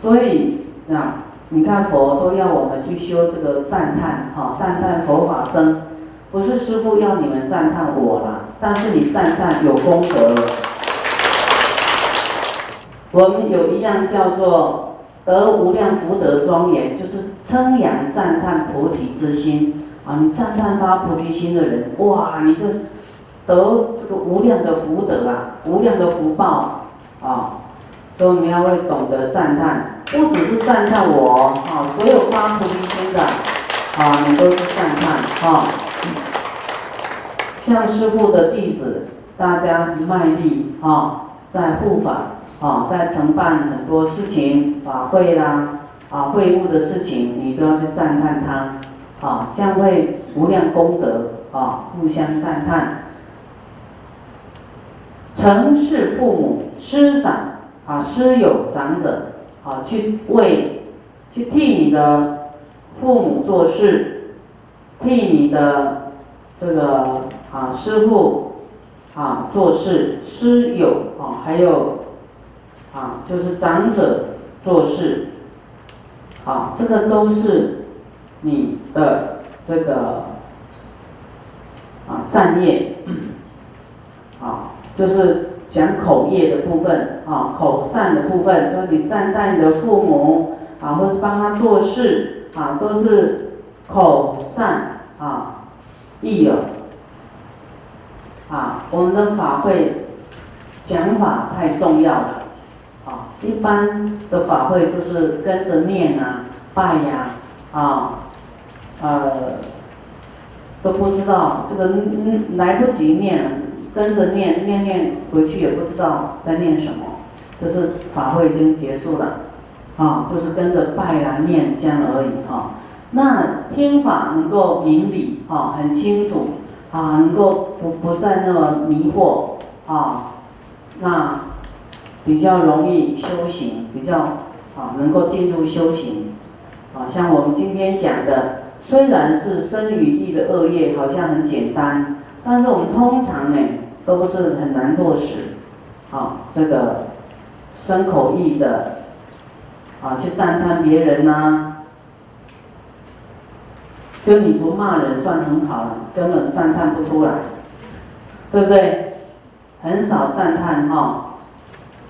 所以那你看佛都要我们去修这个赞叹，哈，赞叹佛法僧，不是师傅要你们赞叹我啦，但是你赞叹有功德。我们有一样叫做得无量福德庄严，就是称扬赞叹菩提之心啊！你赞叹发菩提心的人，哇，你这得这个无量的福德啊，无量的福报啊！所以你要会懂得赞叹，不只是赞叹我啊，所有发菩提心的啊，你都是赞叹啊。像师父的弟子，大家卖力啊，在护法。啊，在承办很多事情，法会啦，啊，会务的事情，你都要去赞叹他，啊，这样会无量功德，啊，互相赞叹。承事父母师长，啊，师友长者，啊，去为，去替你的父母做事，替你的这个啊师傅啊做事，师友啊，还有。啊，就是长者做事，啊，这个都是你的这个啊善业，啊，就是讲口业的部分，啊，口善的部分，就你赞叹你的父母，啊，或是帮他做事，啊，都是口善啊，益友，啊，我们的法会讲法太重要了啊。一般的法会就是跟着念啊、拜呀，啊，呃，都不知道这个来不及念，跟着念念念回去也不知道在念什么，就是法会已经结束了，啊，就是跟着拜来念这样而已哈。那听法能够明理啊，很清楚啊，能够不不再那么迷惑啊，那。比较容易修行，比较啊能够进入修行，啊像我们今天讲的，虽然是生与意的恶业好像很简单，但是我们通常呢都是很难落实，啊这个生口意的，啊去赞叹别人呐，就你不骂人算很好了，根本赞叹不出来，对不对？很少赞叹哈。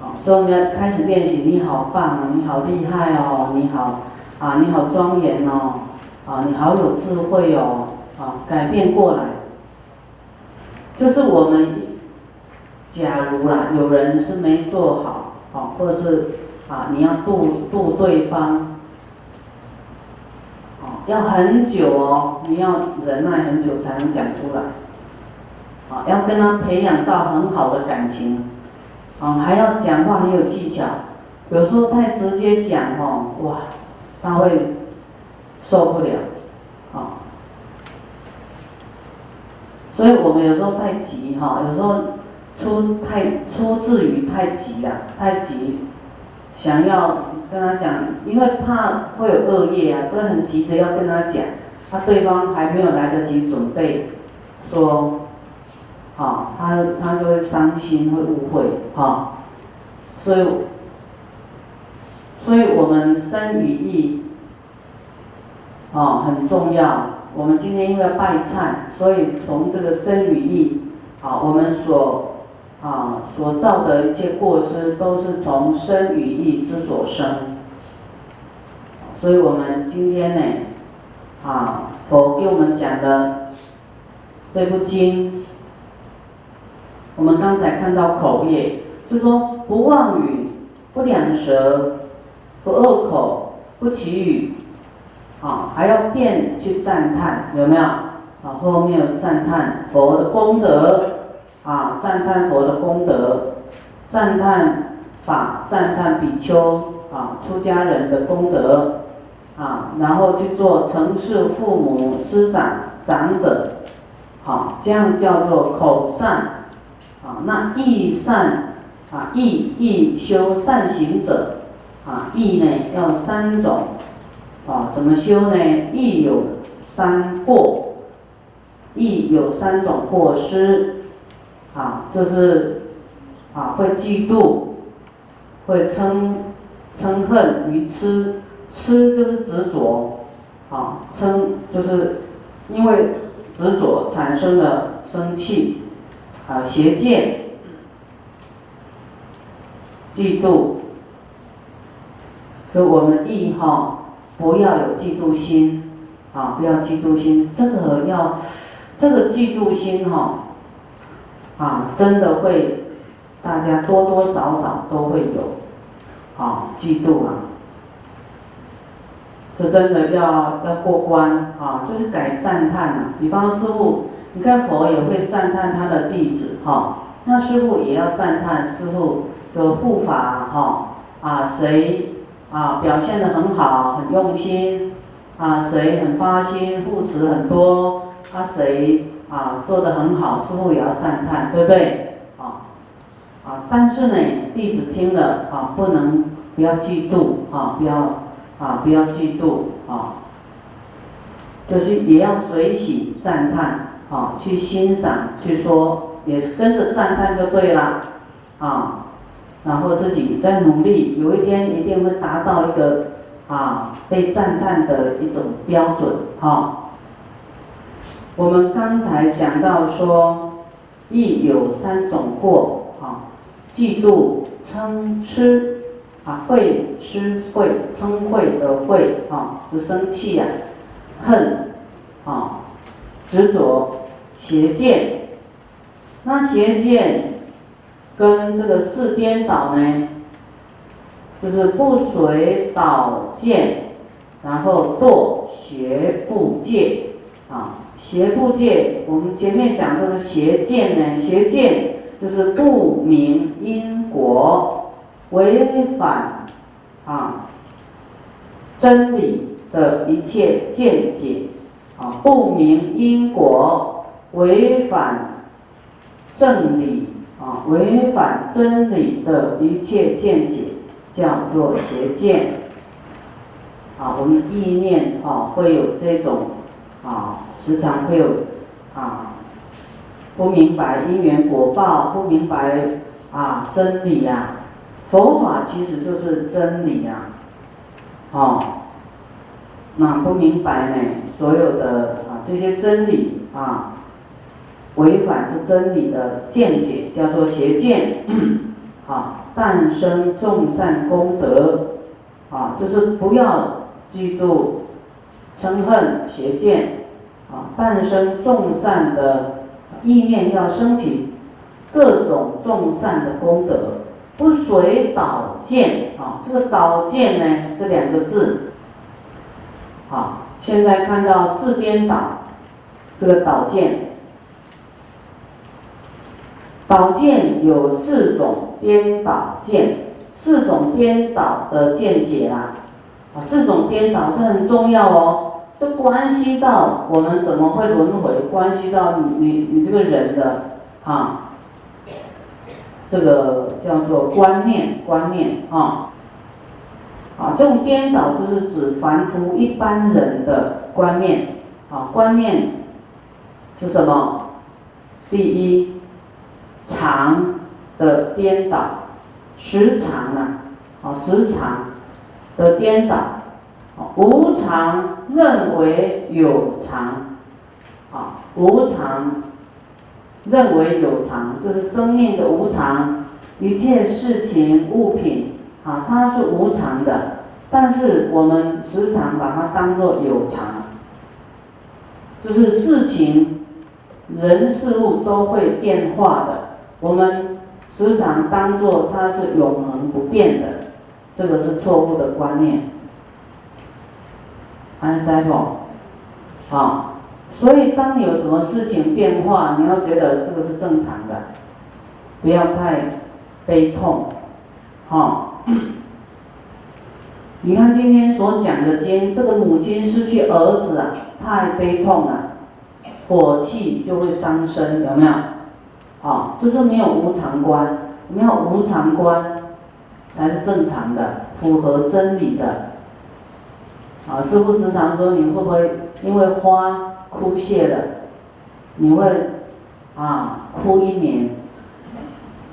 好所以我们要开始练习。你好棒哦，你好厉害哦，你好啊，你好庄严哦，啊，你好有智慧哦，啊，改变过来。就是我们，假如啦，有人是没做好，啊，或者是啊，你要度度对方，啊，要很久哦，你要忍耐很久才能讲出来，啊，要跟他培养到很好的感情。啊，还要讲话很有技巧，有时候太直接讲哦，哇，他会受不了，啊，所以我们有时候太急哈，有时候出太出自于太急了，太急，想要跟他讲，因为怕会有恶业啊，所以很急着要跟他讲，他对方还没有来得及准备，说。啊，他他就会伤心，会误会，哈，所以，所以我们生与意，啊很重要。我们今天因为拜忏，所以从这个生与意，啊，我们所啊所造的一切过失，都是从生与意之所生。所以我们今天呢，啊，佛给我们讲的这部经。我们刚才看到口业，就说不妄语、不两舌、不恶口、不绮语，啊，还要变去赞叹，有没有？啊，后面有赞叹佛的功德，啊，赞叹佛的功德，赞叹法，赞叹比丘，啊，出家人的功德，啊，然后去做承事父母师长长者，好，这样叫做口善。啊，那意善啊，意意修善行者啊，意呢要三种啊，怎么修呢？亦有三过，亦有三种过失啊，就是啊会嫉妒，会嗔嗔恨于痴，痴就是执着，啊，嗔就是因为执着产生了生气，啊，邪见，嫉妒，所以我们意哈不要有嫉妒心，啊，不要嫉妒心，这个要这个嫉妒心哈，啊，真的会大家多多少少都会有。啊，嫉妒啊，这真的要要过关啊，就是改赞叹啊。比方师傅，你看佛也会赞叹他的弟子哈，那师傅也要赞叹师傅的护法哈啊，谁啊表现的很好，很用心啊，谁很发心护持很多，啊谁啊做的很好，师傅也要赞叹，对不对？啊啊，但是呢，弟子听了啊，不能不要嫉妒啊，不要啊，不要嫉妒啊，就是也要随喜赞叹啊，去欣赏，去说，也是跟着赞叹就对了啊，然后自己在努力，有一天一定会达到一个啊被赞叹的一种标准哈。我们刚才讲到说，亦有三种过啊。嫉妒、嗔、痴，啊，会吃会嗔会的会啊，就生气呀，恨，啊，执着、邪见。那邪见跟这个四颠倒呢，就是不随导见，然后堕邪不戒啊，邪不戒。我们前面讲这个邪见呢，邪见。就是不明因果，违反啊真理的一切见解啊，不明因果，违反正理啊，违反真理的一切见解，叫做邪见啊。我们意念啊会有这种啊，时常会有啊。不明白因缘果报，不明白啊真理呀，佛法其实就是真理呀，哦，那不明白呢，所有的啊这些真理啊，违反这真理的见解叫做邪见，啊，诞生众善功德，啊，就是不要嫉妒嗔恨邪见，啊，诞生众善的。意念要升起各种众善的功德，不随导见啊。这个导见呢，这两个字，好，现在看到四颠倒，这个导见，宝剑有四种颠倒见，四种颠倒的见解啦。啊，四种颠倒这很重要哦。这关系到我们怎么会轮回，关系到你你你这个人的啊，这个叫做观念观念啊，啊这种颠倒就是指凡夫一般人的观念啊，观念是什么？第一，常的颠倒，时常啊，啊时常的颠倒。无常认为有常，啊，无常认为有常，就是生命的无常，一切事情物品，啊，它是无常的，但是我们时常把它当做有常，就是事情、人事物都会变化的，我们时常当做它是永恒不变的，这个是错误的观念。还在不？啊，所以当你有什么事情变化，你要觉得这个是正常的，不要太悲痛，好。你看今天所讲的经，这个母亲失去儿子啊，太悲痛了，火气就会伤身，有没有？啊，就是没有无常观，没有无常观才是正常的，符合真理的。啊，师傅时常说，你会不会因为花枯谢了，你会啊哭一年？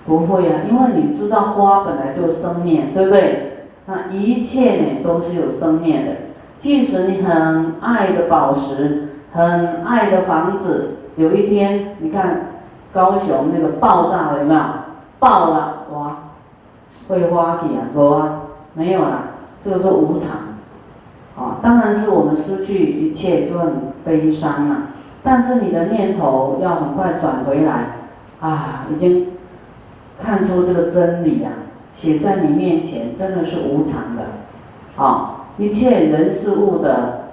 不会啊，因为你知道花本来就生灭，对不对？那一切呢都是有生灭的。即使你很爱的宝石，很爱的房子，有一天你看高雄那个爆炸了有没有？爆了哇，会花起啊？有啊，没有啦，这个是无常。啊，当然是我们失去一切就很悲伤啊。但是你的念头要很快转回来，啊，已经看出这个真理啊，写在你面前，真的是无常的，啊，一切人事物的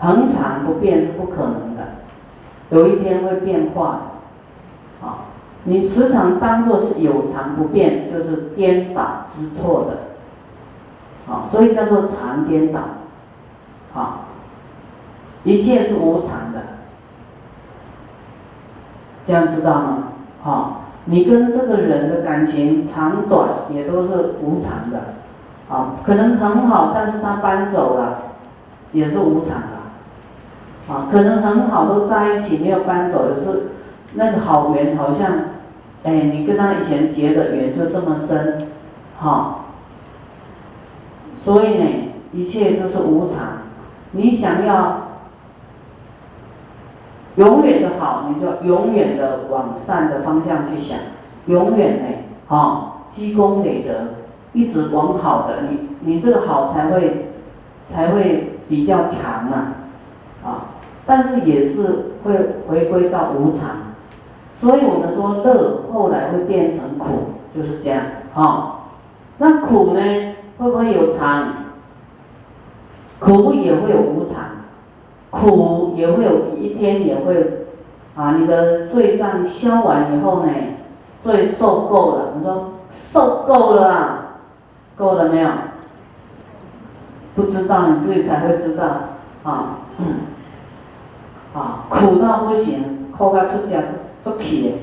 恒常不变是不可能的，有一天会变化的，啊，你时常当做是有常不变，就是颠倒是错的，啊，所以叫做常颠倒，啊。一切是无常的，这样知道吗？好，你跟这个人的感情长短也都是无常的，啊，可能很好，但是他搬走了，也是无常的，啊，可能很好都在一起没有搬走，有时那个好缘好像，哎，你跟他以前结的缘就这么深，好，所以呢，一切都是无常，你想要。永远的好，你就永远的往善的方向去想，永远呢，啊，积功累德，一直往好的，你你这个好才会才会比较长啊，啊，但是也是会回归到无常，所以我们说乐后来会变成苦，就是这样，啊，那苦呢会不会有常？苦也会有无常。苦也会有一天也会，啊，你的罪障消完以后呢，罪受够了。你说受够了，够了没有？不知道你自己才会知道啊，嗯，啊，苦到不行，哭到出家都气，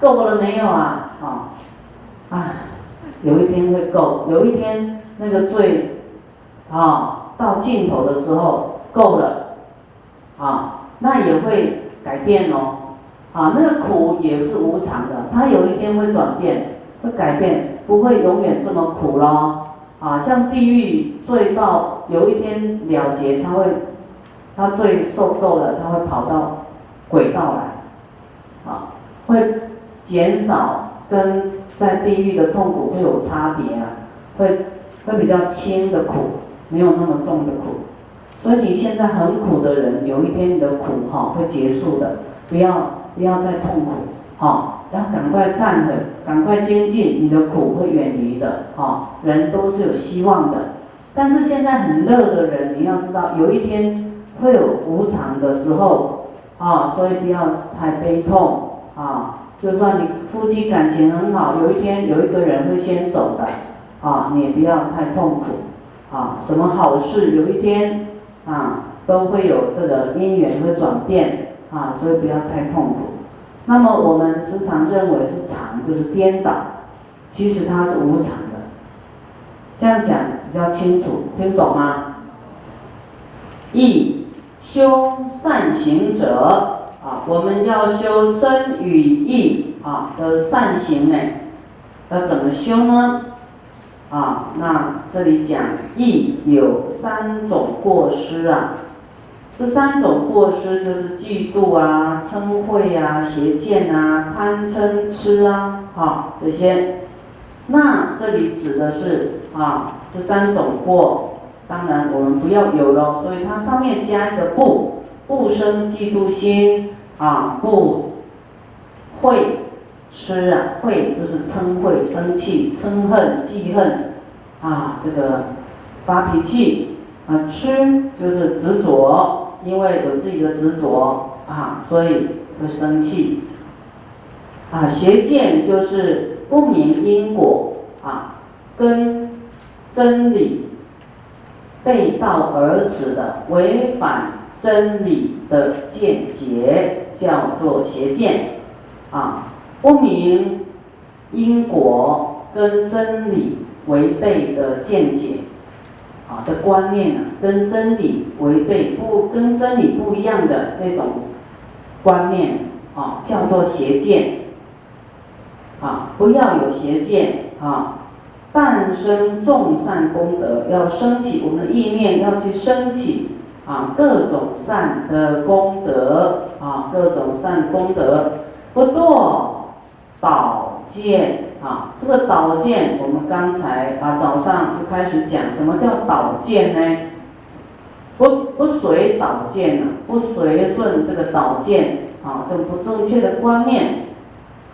够了没有啊？啊，啊，有一天会够，有一天那个罪，啊，到尽头的时候够了。啊，那也会改变哦，啊，那个苦也是无常的，它有一天会转变，会改变，不会永远这么苦咯。啊，像地狱罪报，有一天了结，他会，他罪受够了，他会跑到轨道来，啊，会减少跟在地狱的痛苦会有差别啊，会会比较轻的苦，没有那么重的苦。所以你现在很苦的人，有一天你的苦哈会结束的，不要不要再痛苦，哈，要赶快忏悔，赶快精进，你的苦会远离的，哈，人都是有希望的。但是现在很乐的人，你要知道，有一天会有无常的时候，啊，所以不要太悲痛，啊，就算你夫妻感情很好，有一天有一个人会先走的，啊，你也不要太痛苦，啊，什么好事有一天。啊，都会有这个因缘会转变啊，所以不要太痛苦。那么我们时常认为是常，就是颠倒，其实它是无常的。这样讲比较清楚，听懂吗？义修善行者啊，我们要修身与意啊的善行呢，要怎么修呢？啊，那这里讲义有三种过失啊，这三种过失就是嫉妒啊、嗔恚啊、邪见啊、贪嗔痴啊，好这些。那这里指的是啊，这三种过，当然我们不要有了，所以它上面加一个不，不生嫉妒心啊，不会。吃啊，会就是嗔恚、生气、嗔恨、记恨，啊，这个发脾气啊，吃就是执着，因为有自己的执着啊，所以会生气。啊，邪见就是不明因果啊，跟真理背道而驰的违反真理的见解，叫做邪见啊。不明因果跟真理违背的见解，啊的观念啊，跟真理违背不跟真理不一样的这种观念啊，叫做邪见。啊，不要有邪见啊，诞生众善功德，要升起我们的意念，要去升起啊各种善的功德啊各种善功德，不堕宝剑啊。这个导剑，我们刚才啊早上就开始讲，什么叫导剑呢？不不随导剑呢，不随顺这个导剑啊，这个不正确的观念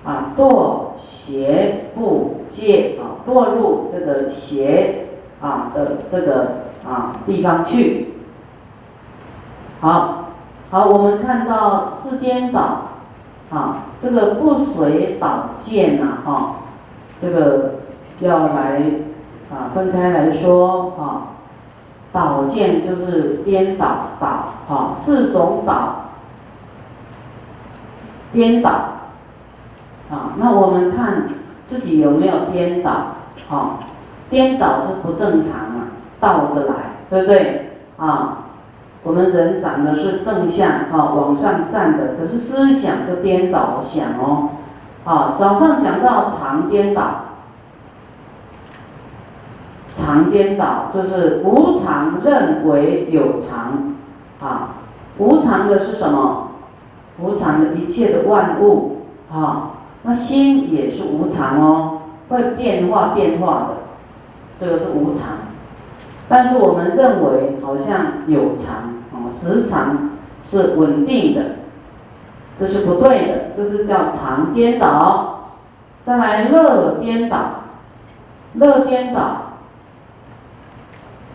啊，堕邪不戒啊，堕入这个邪啊的这个啊地方去。好，好，我们看到是颠倒啊，这个不随导剑呐，哈，这个要来啊分开来说啊。导见就是颠倒导，哈，四种导，颠倒，啊，那我们看自己有没有颠倒，啊，颠倒是不正常啊，倒着来，对不对？啊，我们人长的是正向，啊，往上站的，可是思想就颠倒想哦，啊，早上讲到常颠倒。常颠倒就是无常认为有常，啊，无常的是什么？无常的一切的万物，啊，那心也是无常哦，会变化变化的，这个是无常。但是我们认为好像有常，啊，时常是稳定的，这是不对的，这是叫常颠倒。再来乐颠倒，乐颠倒。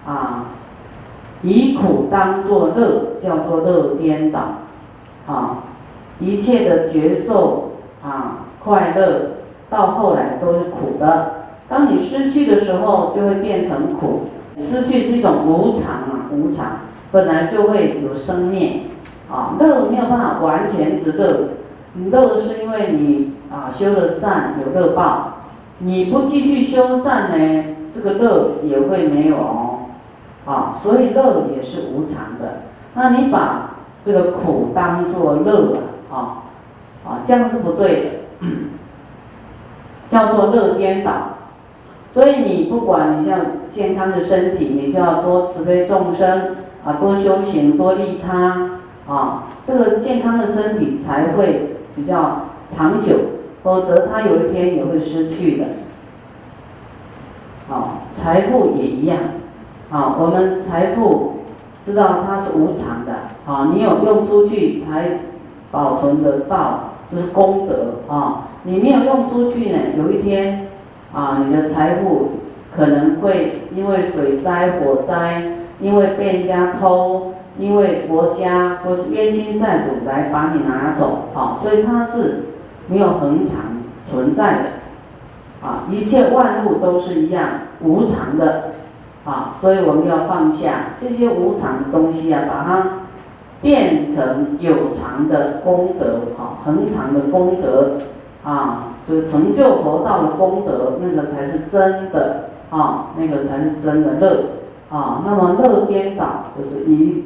啊，以苦当作乐，叫做乐颠倒。啊，一切的觉受啊，快乐到后来都是苦的。当你失去的时候，就会变成苦。失去是一种无常啊，无常本来就会有生灭。啊，乐没有办法完全只乐，乐是因为你啊修了善有乐报，你不继续修善呢，这个乐也会没有哦。啊，所以乐也是无常的。那你把这个苦当做乐啊，啊，这样是不对的，叫做乐颠倒。所以你不管你像健康的身体，你就要多慈悲众生啊，多修行，多利他啊，这个健康的身体才会比较长久，否则它有一天也会失去的。啊，财富也一样。啊，我们财富知道它是无常的啊，你有用出去才保存得到，就是功德啊。你没有用出去呢，有一天啊，你的财富可能会因为水灾、火灾，因为被人家偷，因为国家或是冤亲债主来把你拿走啊，所以它是没有恒常存在的啊。一切万物都是一样无常的。啊，所以我们要放下这些无常的东西啊，把它变成有常的功德，啊，恒常的功德，啊，就是成就佛道的功德，那个才是真的，啊，那个才是真的乐，啊，那么乐颠倒就是以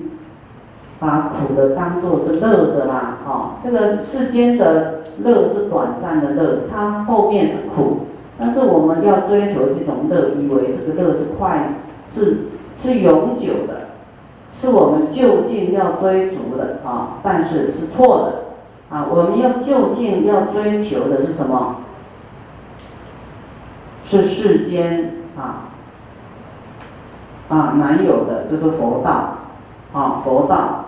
把苦的当做是乐的啦，啊，这个世间的乐是短暂的乐，它后面是苦，但是我们要追求这种乐，以为这个乐是快。是是永久的，是我们就近要追逐的啊，但是是错的啊！我们要究竟要追求的是什么？是世间啊啊难有的，就是佛道啊，佛道